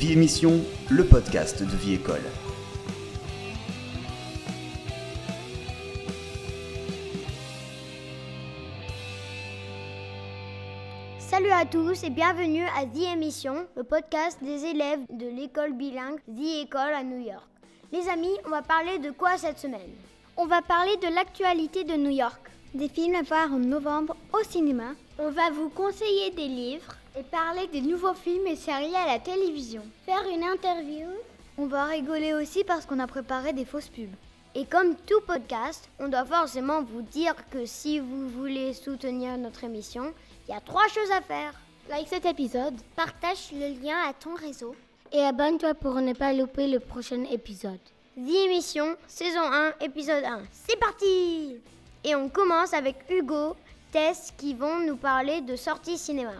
Vie Émission, le podcast de Vie École. Salut à tous et bienvenue à The Émission, le podcast des élèves de l'école bilingue The École à New York. Les amis, on va parler de quoi cette semaine? On va parler de l'actualité de New York, des films à voir en novembre au cinéma. On va vous conseiller des livres et parler des nouveaux films et séries à la télévision. Faire une interview. On va rigoler aussi parce qu'on a préparé des fausses pubs. Et comme tout podcast, on doit forcément vous dire que si vous voulez soutenir notre émission, il y a trois choses à faire. Like cet épisode, partage le lien à ton réseau et abonne-toi pour ne pas louper le prochain épisode. The Émission, saison 1, épisode 1. C'est parti Et on commence avec Hugo, Tess qui vont nous parler de sortie cinéma.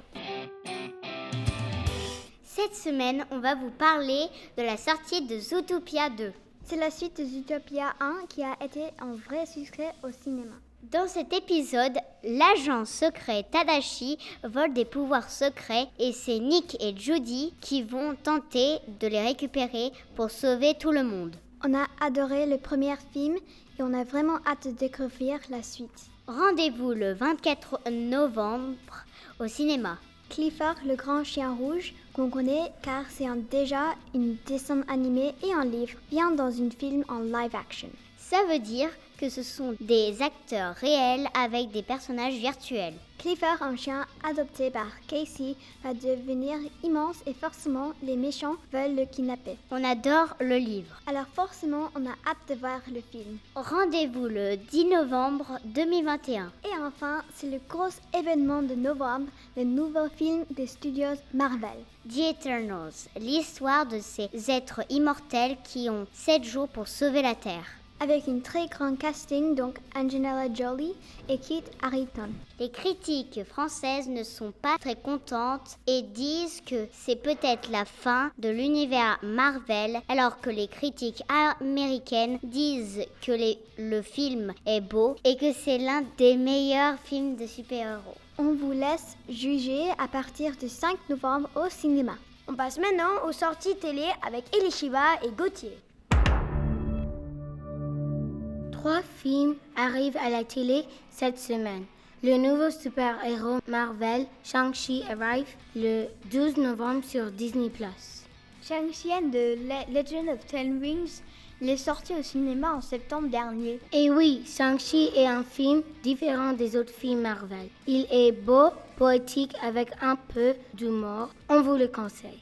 Cette semaine, on va vous parler de la sortie de Zootopia 2. C'est la suite de Zootopia 1 qui a été un vrai succès au cinéma. Dans cet épisode, l'agent secret Tadashi vole des pouvoirs secrets et c'est Nick et Judy qui vont tenter de les récupérer pour sauver tout le monde. On a adoré le premier film et on a vraiment hâte de découvrir la suite. Rendez-vous le 24 novembre au cinéma. Clifford le grand chien rouge, qu'on connaît car c'est déjà une dessin animé et un livre, vient dans un film en live action. Ça veut dire que ce sont des acteurs réels avec des personnages virtuels. Clifford, un chien adopté par Casey, va devenir immense et forcément les méchants veulent le kidnapper. On adore le livre. Alors forcément, on a hâte de voir le film. Rendez-vous le 10 novembre 2021. Et enfin, c'est le gros événement de novembre, le nouveau film des studios Marvel. The Eternals, l'histoire de ces êtres immortels qui ont 7 jours pour sauver la Terre avec une très grande casting, donc Angelina Jolie et Kit Harington. Les critiques françaises ne sont pas très contentes et disent que c'est peut-être la fin de l'univers Marvel, alors que les critiques américaines disent que le film est beau et que c'est l'un des meilleurs films de super-héros. On vous laisse juger à partir du 5 novembre au cinéma. On passe maintenant aux sorties télé avec Elishiba et Gauthier. Trois films arrivent à la télé cette semaine. Le nouveau super-héros Marvel, Shang-Chi, arrive le 12 novembre sur Disney+. Shang-Chi de Legend of Ten Rings est sorti au cinéma en septembre dernier. Et oui, Shang-Chi est un film différent des autres films Marvel. Il est beau, poétique, avec un peu d'humour. On vous le conseille.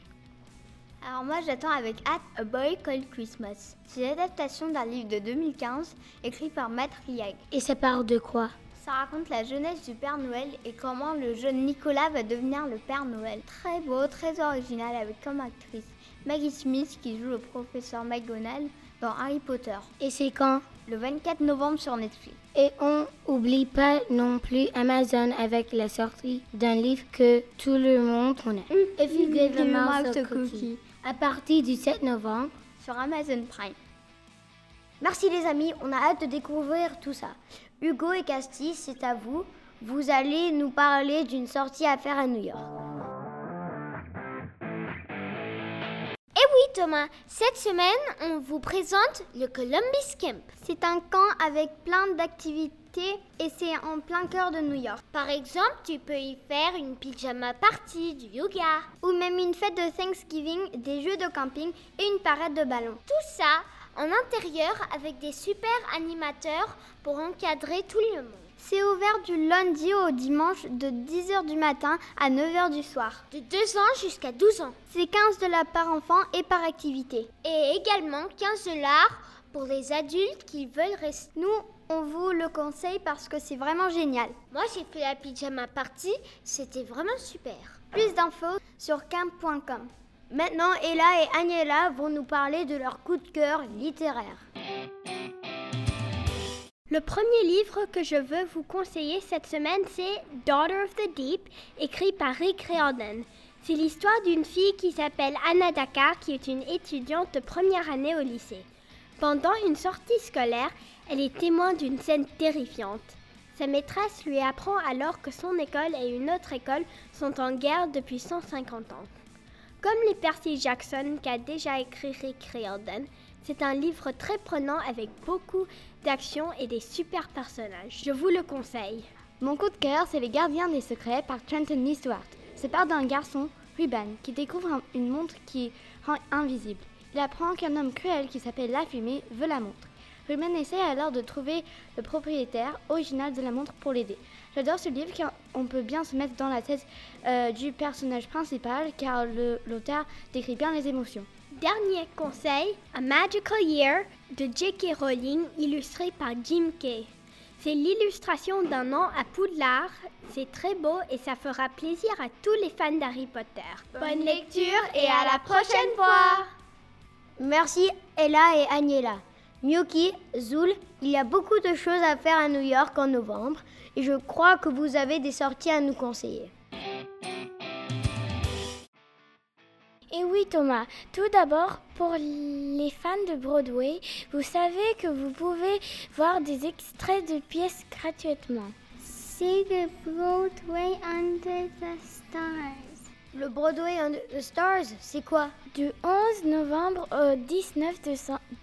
Alors moi j'attends avec hâte A Boy Called Christmas. C'est l'adaptation d'un livre de 2015 écrit par Matt Riag. Et ça parle de quoi? Ça raconte la jeunesse du Père Noël et comment le jeune Nicolas va devenir le Père Noël. Très beau, très original avec comme actrice Maggie Smith qui joue le professeur McGonagall dans Harry Potter. Et c'est quand? Le 24 novembre sur Netflix. Et on n'oublie pas non plus Amazon avec la sortie d'un livre que tout le monde connaît. If you give a mouse a cookie à du 7 novembre sur Amazon Prime. Merci les amis, on a hâte de découvrir tout ça. Hugo et Casti, c'est à vous. Vous allez nous parler d'une sortie à faire à New York. Eh oui Thomas, cette semaine on vous présente le Columbus Camp. C'est un camp avec plein d'activités et c'est en plein cœur de New York. Par exemple, tu peux y faire une pyjama party, du yoga. Ou même une fête de Thanksgiving, des jeux de camping et une parade de ballons. Tout ça en intérieur avec des super animateurs pour encadrer tout le monde. C'est ouvert du lundi au dimanche de 10h du matin à 9h du soir. De 2 ans jusqu'à 12 ans. C'est 15 dollars par enfant et par activité. Et également 15 dollars pour les adultes qui veulent rester. Nous, on vous le conseille parce que c'est vraiment génial. Moi, j'ai fait la pyjama party, c'était vraiment super. Plus d'infos sur camp.com. Maintenant, Ella et Agnella vont nous parler de leur coup de cœur littéraire. Le premier livre que je veux vous conseiller cette semaine, c'est Daughter of the Deep, écrit par Rick Riordan. C'est l'histoire d'une fille qui s'appelle Anna Dakar, qui est une étudiante de première année au lycée. Pendant une sortie scolaire, elle est témoin d'une scène terrifiante. Sa maîtresse lui apprend alors que son école et une autre école sont en guerre depuis 150 ans. Comme les Percy Jackson qu'a déjà écrit Rick Riordan, c'est un livre très prenant avec beaucoup d'action et des super personnages. Je vous le conseille. Mon coup de cœur, c'est Les Gardiens des Secrets par Trenton Lee. C'est part d'un garçon, Ruben, qui découvre une montre qui rend invisible. Il apprend qu'un homme cruel qui s'appelle La Fumée veut la montre. Ruben essaie alors de trouver le propriétaire original de la montre pour l'aider. J'adore ce livre car on peut bien se mettre dans la tête euh, du personnage principal car l'auteur décrit bien les émotions. Dernier conseil, A Magical Year de J.K. Rowling illustré par Jim Kay. C'est l'illustration d'un an à Poudlard. C'est très beau et ça fera plaisir à tous les fans d'Harry Potter. Bonne lecture et à la prochaine fois Merci Ella et Agnella. Miyuki, Zul, il y a beaucoup de choses à faire à New York en novembre et je crois que vous avez des sorties à nous conseiller. Et oui Thomas, tout d'abord pour les fans de Broadway, vous savez que vous pouvez voir des extraits de pièces gratuitement. C'est le Broadway Under the Stars. Le Broadway and the Stars, c'est quoi? Du 11 novembre au 19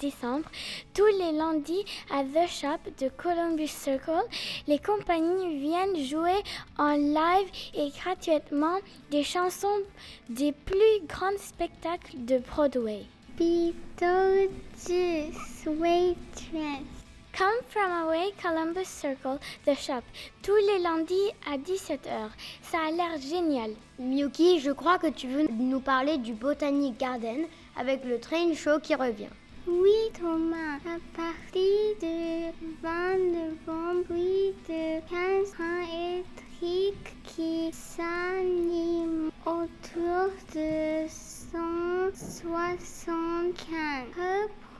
décembre, tous les lundis à The Shop de Columbus Circle, les compagnies viennent jouer en live et gratuitement des chansons des plus grands spectacles de Broadway. Beetlejuice, Waitress, Come from away Columbus Circle, The Shop, tous les lundis à 17h. Ça a l'air génial. Miyuki, je crois que tu veux nous parler du Botanic Garden avec le train show qui revient. Oui, Thomas. À partir du 20 novembre, de 15 électriques qui s'animent autour de 175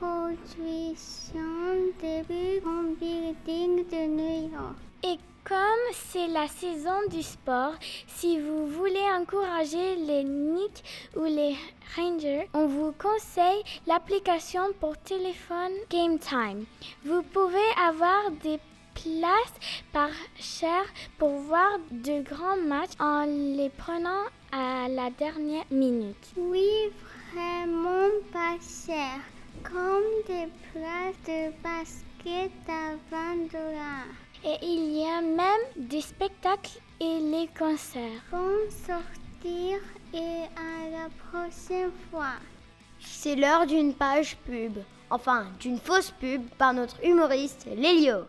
reproductions des plus grands buildings de New York. Et comme c'est la saison du sport, si vous voulez encourager les Knicks ou les Rangers, on vous conseille l'application pour téléphone Game Time. Vous pouvez avoir des places par cher pour voir de grands matchs en les prenant à la dernière minute. Oui, vraiment pas cher. Comme des places de basket à 20 dollars. Et il y a même des spectacles et les concerts. Bon sortir et à la prochaine fois. C'est l'heure d'une page pub. Enfin, d'une fausse pub par notre humoriste Lélio.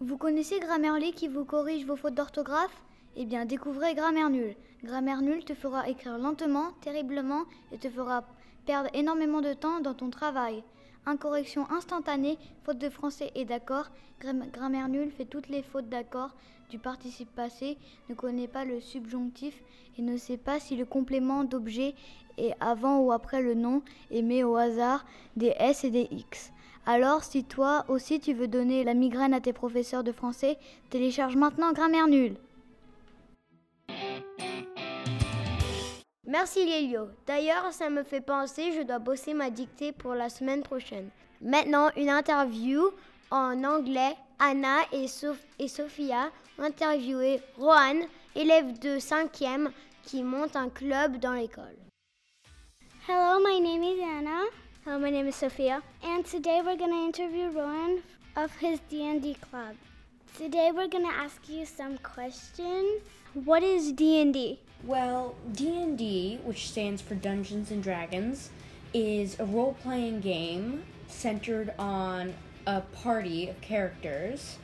Vous connaissez Grammarly qui vous corrige vos fautes d'orthographe? Eh bien, découvrez Grammaire Nulle. Grammaire Nulle te fera écrire lentement, terriblement et te fera perdre énormément de temps dans ton travail. Incorrection instantanée, faute de français et d'accord. Grammaire nulle fait toutes les fautes d'accord du participe passé, ne connaît pas le subjonctif et ne sait pas si le complément d'objet est avant ou après le nom et met au hasard des S et des X. Alors, si toi aussi tu veux donner la migraine à tes professeurs de français, télécharge maintenant Grammaire nulle. Merci Lélio. D'ailleurs, ça me fait penser, je dois bosser ma dictée pour la semaine prochaine. Maintenant, une interview en anglais. Anna et, et Sophia ont interviewé Rohan, élève de 5e qui monte un club dans l'école. Hello, my name is Anna. Hello, my name is Sophia. And today we're going to interview Rohan of his D&D club. Today we're going to ask you some questions. What is D&D? Well, D&D, which stands for Dungeons and Dragons, is a role-playing game centered on a party of characters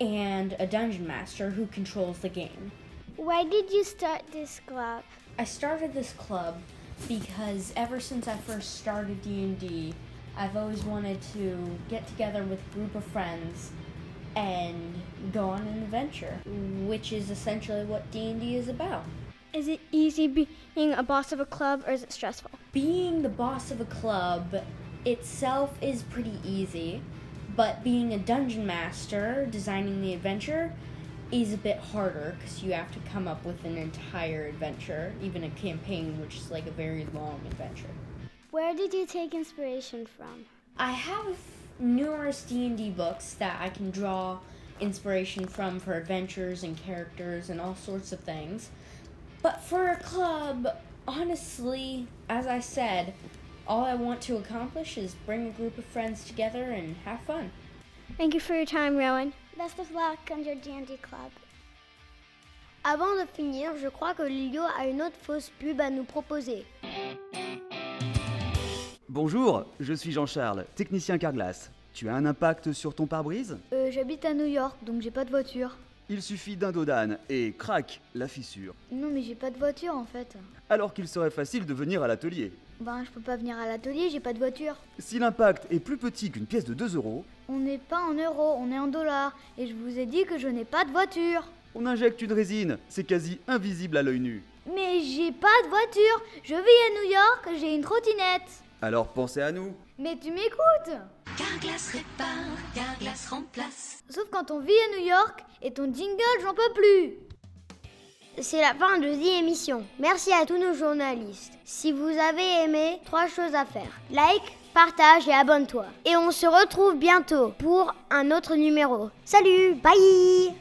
and a dungeon master who controls the game. Why did you start this club? I started this club because ever since I first started D&D, I've always wanted to get together with a group of friends and go on an adventure, which is essentially what D&D is about. Is it easy being a boss of a club or is it stressful? Being the boss of a club itself is pretty easy, but being a dungeon master, designing the adventure, is a bit harder because you have to come up with an entire adventure, even a campaign, which is like a very long adventure. Where did you take inspiration from? I have numerous D&D books that I can draw inspiration from for adventures and characters and all sorts of things. But for a club, honestly, as I said, all I want to accomplish is bring a group of friends together and have fun. Thank you for your time, Rowan. Best of luck on your D&D club. Avant de finir, je crois que Lilio a une autre fausse pub à nous proposer. Bonjour, je suis Jean-Charles, technicien Carglass. Tu as un impact sur ton pare-brise? Euh, j'habite à New York, donc j'ai pas de voiture. Il suffit d'un dodane et crac, la fissure. Non, mais j'ai pas de voiture en fait. Alors qu'il serait facile de venir à l'atelier. Ben, je peux pas venir à l'atelier, j'ai pas de voiture. Si l'impact est plus petit qu'une pièce de 2 euros, On n'est pas en euros, on est en dollars. Et je vous ai dit que je n'ai pas de voiture. on injecte une résine, c'est quasi invisible à l'œil nu. Mais j'ai pas de voiture. Je vis à New York, j'ai une trottinette. Alors pensez à nous. Mais tu m'écoutes? Carglass répare, Carglass remplace. Sauf quand on vit à New York et ton jingle, j'en peux plus. C'est la fin de The émission. Merci à tous nos journalistes. Si vous avez aimé, trois choses à faire. Like, partage et abonne-toi. Et on se retrouve bientôt pour un autre numéro. Salut, bye